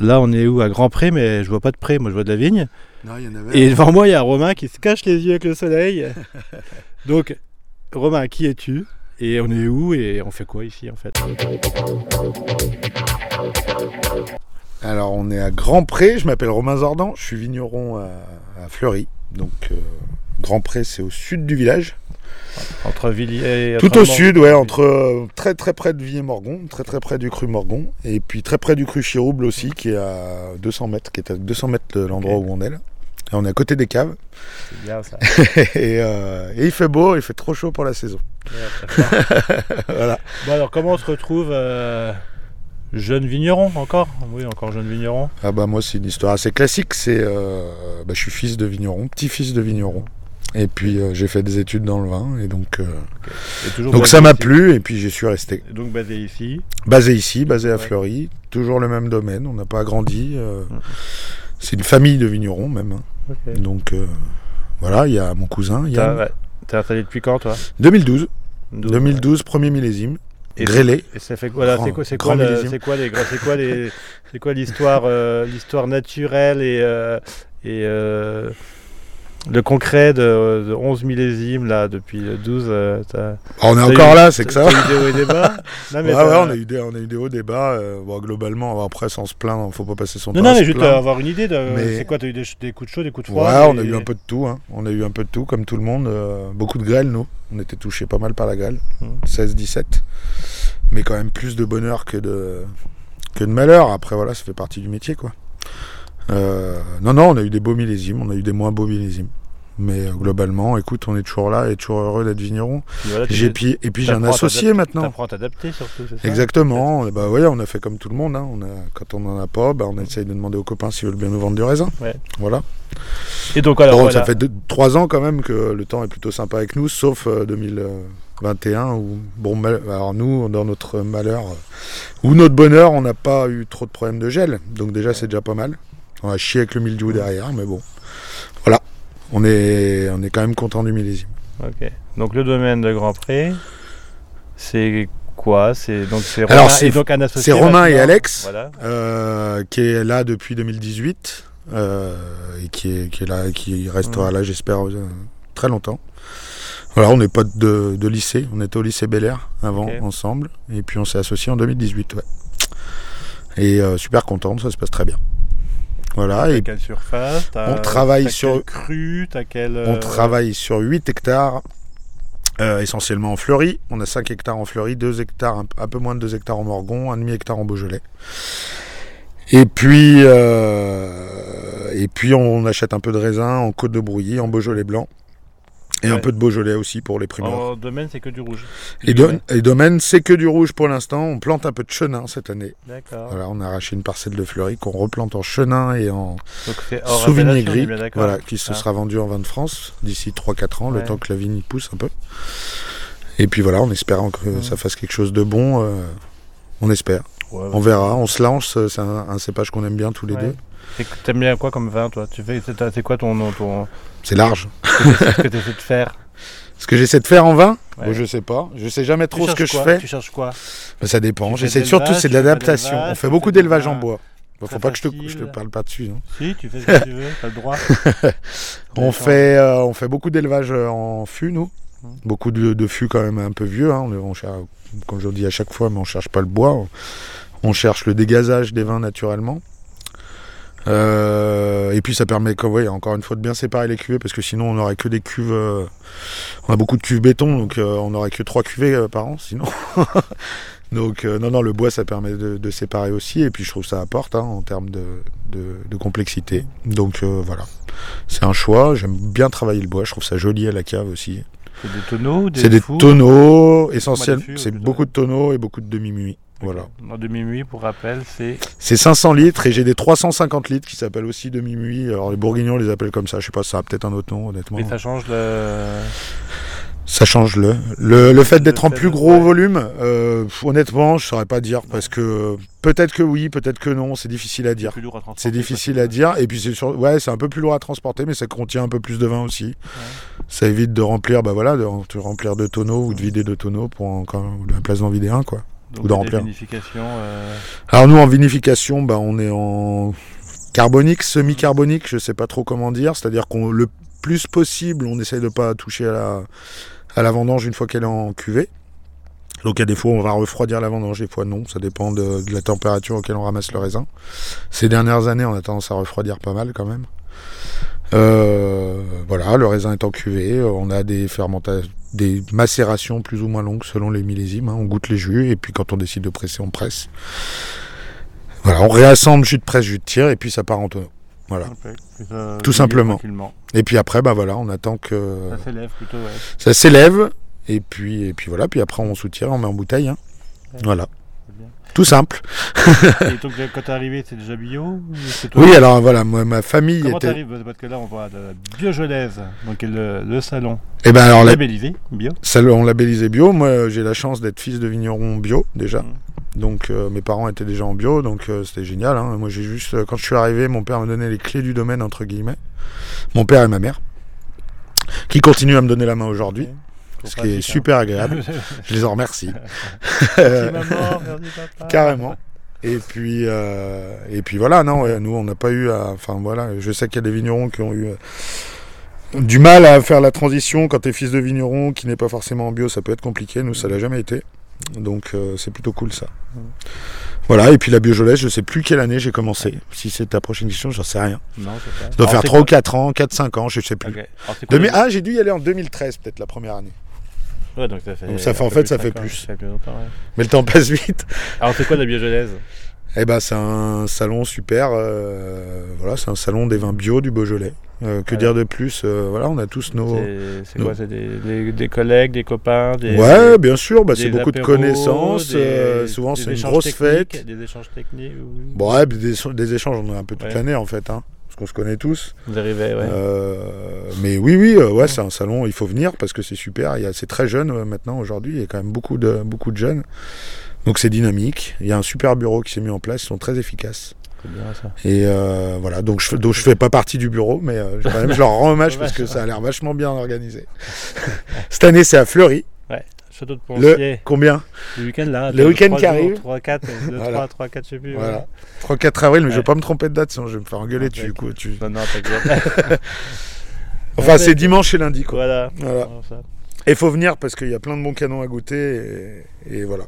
là, on est où? À Grand Pré, mais je vois pas de pré, moi je vois de la vigne. Non, y en avait. Et devant moi, il y a Romain qui se cache les yeux avec le soleil. Donc, Romain, qui es-tu? Et on est où? Et on fait quoi ici en fait? Alors, on est à Grand Pré. Je m'appelle Romain Zordan. Je suis vigneron à, à Fleury. Donc, euh, Grand Pré, c'est au sud du village. Entre Villiers et Tout au sud, ouais, entre euh, très très près de Villiers-Morgon, très très près du cru Morgon, et puis très près du cru Chirouble aussi, qui est à 200 mètres, qui est à 200 mètres de l'endroit où on est là. Et on est à côté des caves, C'est bien ça. et, euh, et il fait beau, il fait trop chaud pour la saison. Ouais. Voilà. bon, alors, comment on se retrouve euh, jeune vigneron encore? Oui, encore jeune vigneron. Ah bah moi c'est une histoire assez classique, c'est euh, bah, je suis fils de vigneron, petit-fils de vigneron. Et puis euh, j'ai fait des études dans le vin et donc euh, Et donc ça m'a plu et puis j'y suis resté. Et donc basé ici. Basé ici, basé à Ouais. Fleury, toujours le même domaine, on n'a pas agrandi. euh, Mhm. C'est une famille de vignerons même. hein. Donc euh, voilà, il y a mon cousin, T'as Yann. T'es installé depuis quand toi? 2012, 12, 2012, premier millésime, Et grêlé. Et ça fait voilà, c'est quoi, c'est quoi, c'est quoi les, c'est quoi les, c'est quoi l'histoire, euh, l'histoire naturelle et et le concret de, de 11 millésimes là depuis le 12. euh, on est encore eu- là, c'est que ça. eu des hauts et des bas. Non mais Ouais, ouais, t'as- on a eu des, on a eu des hauts, des bas. euh, bon, globalement, après, sans se plaindre, faut pas passer son Non temps non mais juste plaindre. avoir une idée de Mais- c'est quoi t'as eu des, des coups de chaud, des coups de Ouais, froid. on a et- eu un peu de tout. hein. On a eu un peu de tout, comme tout le monde. euh, beaucoup de grêle, nous. On était touchés pas mal par la grêle. Mhm. 16-17. Mais quand même plus de bonheur que de, que de malheur. Après, voilà, ça fait partie du métier, quoi. Euh, non, non, on a eu des beaux millésimes. On a eu des moins beaux millésimes. Mais euh, globalement, écoute, on est toujours là et toujours heureux d'être vigneron. Puis voilà, tu- J'ai, puis, et puis j'ai un associé maintenant. T'apprends à t'adapter surtout. c'est ça? Exactement. Et bah ouais, on a fait comme tout le monde. hein. On a, quand on en a pas, bah, on essaye de demander aux copains s'ils veulent bien nous vendre du raisin. Ouais. Voilà. Et donc alors Bon, voilà. Ça fait trois ans quand même que le temps est plutôt sympa avec nous, sauf euh, 2021 où, bon, mal- alors nous, dans notre malheur euh, ou notre bonheur, on n'a pas eu trop de problèmes de gel. Donc déjà, c'est déjà pas mal. On a chié avec le mildiou derrière, mais bon. Voilà. On est, on est quand même content du millésime. Ok. Donc le domaine de Grand Pré, c'est quoi? C'est donc c'est Romain et donc un associé. c'est Romain et. Alex. Voilà. euh, qui est là depuis 2018 euh, et qui est, qui est là, qui restera là, j'espère, euh, très longtemps. Voilà, on n'est pas de, de lycée, on était au lycée Bel Air avant ensemble, et puis on s'est associés en 2018. Ouais. Et super content, ça se passe très bien. Voilà, et quelle surface on travaille sur- cru quel on euh, travaille sur 8 hectares, euh, essentiellement en Fleury. On a 5 hectares en Fleury, 2 hectares, un, un peu moins de 2 hectares en Morgon, 1,5 hectare en Beaujolais. Et puis, euh, et puis on achète un peu de raisin en côte de brouillis, en Beaujolais blanc. Et un peu de Beaujolais aussi pour les primeurs. En domaine, c'est que du rouge. Et, do- et domaine, c'est que du rouge pour l'instant. On plante un peu de chenin cette année. D'accord. Voilà, on a arraché une parcelle de Fleury qu'on replante en chenin et en est gris, voilà, qui se Ah. sera vendu en vin de France d'ici 3-4 ans, Ouais. le temps que la vigne y pousse un peu. Et puis voilà, en espérant que ça fasse quelque chose de bon, euh, on espère. Ouais, On verra, on se lance, c'est un, un cépage qu'on aime bien tous les Ouais. deux. T'aimes bien quoi comme vin, toi? Tu fais, c'est quoi ton, ton C'est large. ce que tu essaies de faire? Ce que j'essaie de faire en vin, Ouais. bon, je sais pas. Je sais jamais trop Tu ce que je fais. Tu cherches quoi? Ben, ça dépend. J'essaie surtout, c'est de l'adaptation. On fait beaucoup d'élevage en bois. Bon, faut pas que je te, je te parle pas dessus. hein. Si, tu fais ce que tu veux, t'as le droit. On fait, euh, on fait beaucoup d'élevage euh, en fût, nous. Beaucoup de, fûts quand même un peu vieux. hein. On, comme je le dis à chaque fois, mais on cherche pas le bois. On, cherche le dégazage des vins naturellement. Euh, et puis ça permet, encore une fois, de bien séparer les cuvées parce que sinon on n'aurait que des cuves. euh, on a beaucoup de cuves béton, donc euh, on n'aurait que trois cuvées par an sinon. donc non, non, le bois ça permet de, séparer aussi. Et puis je trouve ça apporte hein, en termes de, complexité. Donc voilà. C'est un choix, j'aime bien travailler le bois, je trouve ça joli à la cave aussi. C'est des tonneaux, des C'est des tonneaux, essentiels, fûts, c'est beaucoup de tonneaux et beaucoup de demi-muits. Voilà. En demi-muit, pour rappel, c'est. C'est 500 litres et j'ai des 350 litres qui s'appellent aussi demi-muits. Alors les bourguignons les appellent comme ça, je sais pas, ça a peut-être un autre nom honnêtement. Mais ça change le. Ça change le. Le, le fait d'être en plus gros volume, euh, honnêtement, je saurais pas dire parce que peut-être que oui, peut-être que non, c'est difficile à dire. plus lourd à transporter, C'est difficile à dire. Et puis c'est sur... ouais, c'est un peu plus lourd à transporter, mais ça contient un peu plus de vin aussi. Ça évite de remplir, bah voilà, de, de remplir de tonneaux ou de vider de tonneaux pour encore la place d'en vider un, quoi. Donc, ou remplir. euh, Alors nous en vinification, bah, on est en carbonique, semi-carbonique, je sais pas trop comment dire, c'est-à-dire qu'on le plus possible, on essaye de pas toucher à la, à la vendange une fois qu'elle est en cuvée. Donc il y a des fois on va refroidir la vendange, des fois non, ça dépend de, la température auquel on ramasse le raisin. Ces dernières années, on a tendance à refroidir pas mal quand même. Euh, voilà, le raisin est en cuvée, on a des fermentations, des macérations plus ou moins longues selon les millésimes. hein. On goûte les jus et puis quand on décide de presser, on presse. Voilà, on réassemble jus de presse, jus de tir et puis ça part en tonneau. Voilà. Tout simplement. Et puis après, bah voilà, on attend que Ça s'élève plutôt, ouais. ça s'élève et puis et puis voilà, puis après on soutient, on met en bouteille. hein. Ouais. Voilà, tout simple. Et donc, quand t'es arrivé, c'est déjà bio Oui, alors voilà, moi, ma famille Comment était. t'arrives Parce que là, on voit de la Biogelaise, donc le, le salon Et ben alors la- labellisé, bio. ça, on labellisé bio. Moi, j'ai la chance d'être fils de vigneron bio déjà. Mm. Donc euh, mes parents étaient déjà en bio, donc euh, c'était génial. hein. Moi j'ai juste, euh, quand je suis arrivé, mon père m'a donné les clés du domaine entre guillemets. Mon père et ma mère, qui continuent à me donner la main aujourd'hui, ce qui est super agréable. Je les en remercie. Merci maman, merci papa. Carrément. Et puis, et puis voilà, non, nous on n'a pas eu à. Enfin voilà, je sais qu'il y a des vignerons qui ont eu du mal à faire la transition quand t'es fils de vigneron qui n'est pas forcément en bio, ça peut être compliqué. Nous ça l'a jamais été. Donc euh, c'est plutôt cool ça. Voilà, et puis la biojolaise, je sais plus quelle année j'ai commencé. Si c'est ta prochaine question, j'en sais rien. Non, pas. Ça doit Alors, faire c'est 3 ou quoi 4 ans, 4-5 ans, je sais plus. Ok. Alors, c'est quoi 2000 les- Ah, j'ai dû y aller en 2013, peut-être la première année. Ouais, donc ça fait. Donc ça fait- un en fait, ça fait plus. Ça fait plus ouais. Mais le temps passe vite. Alors, c'est quoi la Biogelaise Eh ben, c'est un salon super. euh, voilà, c'est un salon des vins bio du Beaujolais. Euh, que Ouais. dire de plus euh, Voilà, on a tous nos. C'est nos- quoi C'est des, des, des collègues, des copains des, Ouais, bien sûr, bah, c'est beaucoup de connaissances. des- souvent, c'est une grosse fête. Des échanges techniques. oui. Bon, ouais, des, échanges, on en a un peu toute Ouais. l'année en fait, hein, parce qu'on se connaît tous. Vous arrivez, ouais. Mais oui, oui, ouais, c'est un salon, il faut venir parce que c'est super. Il y a- C'est très jeune maintenant aujourd'hui, il y a quand même beaucoup de, beaucoup de jeunes. Donc c'est dynamique. Il y a un super bureau qui s'est mis en place, ils sont très efficaces. C'est bien ça. Et euh, voilà, donc je, donc je fais pas partie du bureau, mais euh, quand même, je leur rends hommage parce que ça a l'air vachement bien organisé. Cette année, c'est à Fleury. Château de Le Poncier. combien Le week-end là. Le week-end qui 3 arrive. 3, 4, 2, Voilà. 3, 3, 4, je sais plus. Voilà. 3-4 avril, mais je Ouais. vais pas me tromper de date, sinon je vais me faire engueuler Ah, dessus. d'accord. quoi, tu- Non, non. Enfin, Ouais, c'est dimanche et lundi. Quoi. voilà. Voilà. Voilà, ça. Et il faut venir parce qu'il y a plein de bons canons à goûter. Et, et voilà.